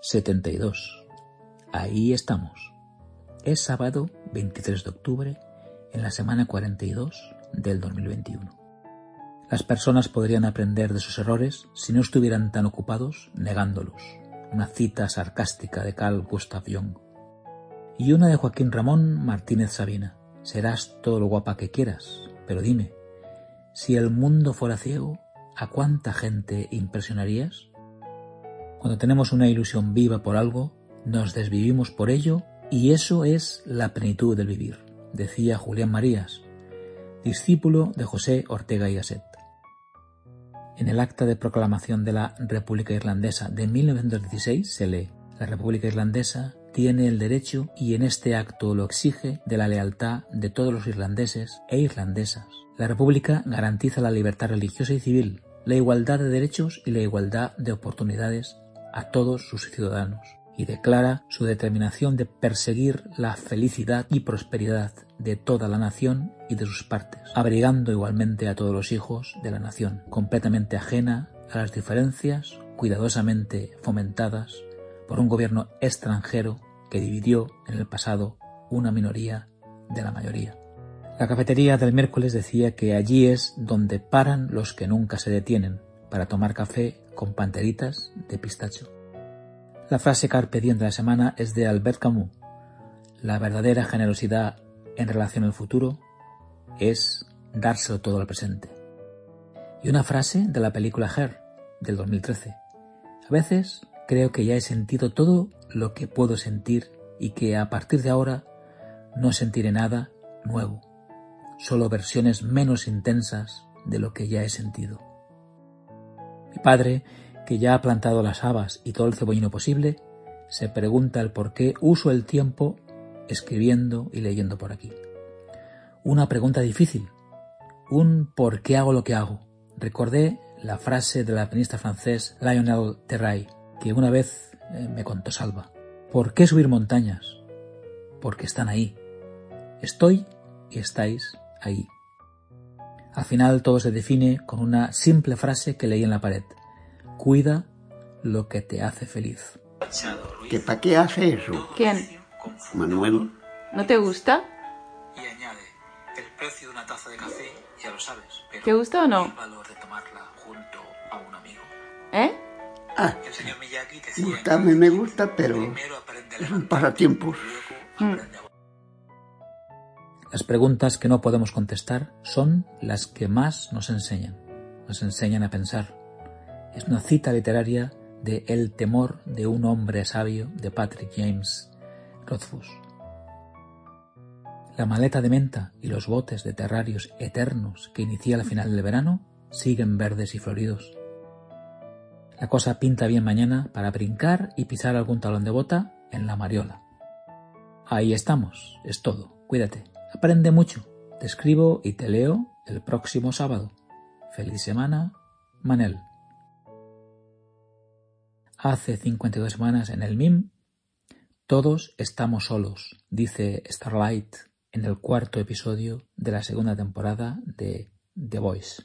72. Ahí estamos. Es sábado 23 de octubre en la semana 42 del 2021. Las personas podrían aprender de sus errores si no estuvieran tan ocupados negándolos. Una cita sarcástica de Carl Gustav Jung. Y una de Joaquín Ramón Martínez Sabina. Serás todo lo guapa que quieras, pero dime, si el mundo fuera ciego, ¿a cuánta gente impresionarías? Cuando tenemos una ilusión viva por algo, nos desvivimos por ello y eso es la plenitud del vivir, decía Julián Marías, discípulo de José Ortega y Gasset. En el acta de proclamación de la República Irlandesa de 1916 se lee, la República Irlandesa tiene el derecho y en este acto lo exige de la lealtad de todos los irlandeses e irlandesas. La República garantiza la libertad religiosa y civil, la igualdad de derechos y la igualdad de oportunidades a todos sus ciudadanos y declara su determinación de perseguir la felicidad y prosperidad de toda la nación y de sus partes, abrigando igualmente a todos los hijos de la nación, completamente ajena a las diferencias cuidadosamente fomentadas por un gobierno extranjero que dividió en el pasado una minoría de la mayoría. La cafetería del miércoles decía que allí es donde paran los que nunca se detienen para tomar café con panteritas de pistacho. La frase carpe diem de la semana es de Albert Camus. La verdadera generosidad en relación al futuro es dárselo todo al presente. Y una frase de la película Her, del 2013. A veces creo que ya he sentido todo lo que puedo sentir y que a partir de ahora no sentiré nada nuevo, solo versiones menos intensas de lo que ya he sentido. Mi padre que ya ha plantado las habas y todo el cebollino posible, se pregunta el por qué uso el tiempo escribiendo y leyendo por aquí. Una pregunta difícil, un por qué hago lo que hago. Recordé la frase del alpinista francés Lionel Terray, que una vez eh, me contó Salva. ¿Por qué subir montañas? Porque están ahí. Estoy y estáis ahí. Al final todo se define con una simple frase que leí en la pared. Cuida lo que te hace feliz. ¿Que para qué hace eso? ¿Quién? Manuel. ¿No te gusta? Y añade, el precio de una taza de café ya lo sabes, pero ¿Te gusta o no? el valor de tomarla junto a un amigo. ¿Eh? Ah, El señor Miyagi decía gustarme me gusta, pero primero aprende a es un levantar, pasatiempos. Las preguntas que no podemos contestar son las que más nos enseñan. Nos enseñan a pensar. Es una cita literaria de El temor de un hombre sabio de Patrick James Rothfuss. La maleta de menta y los botes de terrarios eternos que inicia al final del verano siguen verdes y floridos. La cosa pinta bien mañana para brincar y pisar algún talón de bota en la mariola. Ahí estamos, es todo. Cuídate. Aprende mucho. Te escribo y te leo el próximo sábado. Feliz semana, Manel. Hace 52 semanas en el MIM, todos estamos solos, dice Starlight en el cuarto episodio de la segunda temporada de The Voice.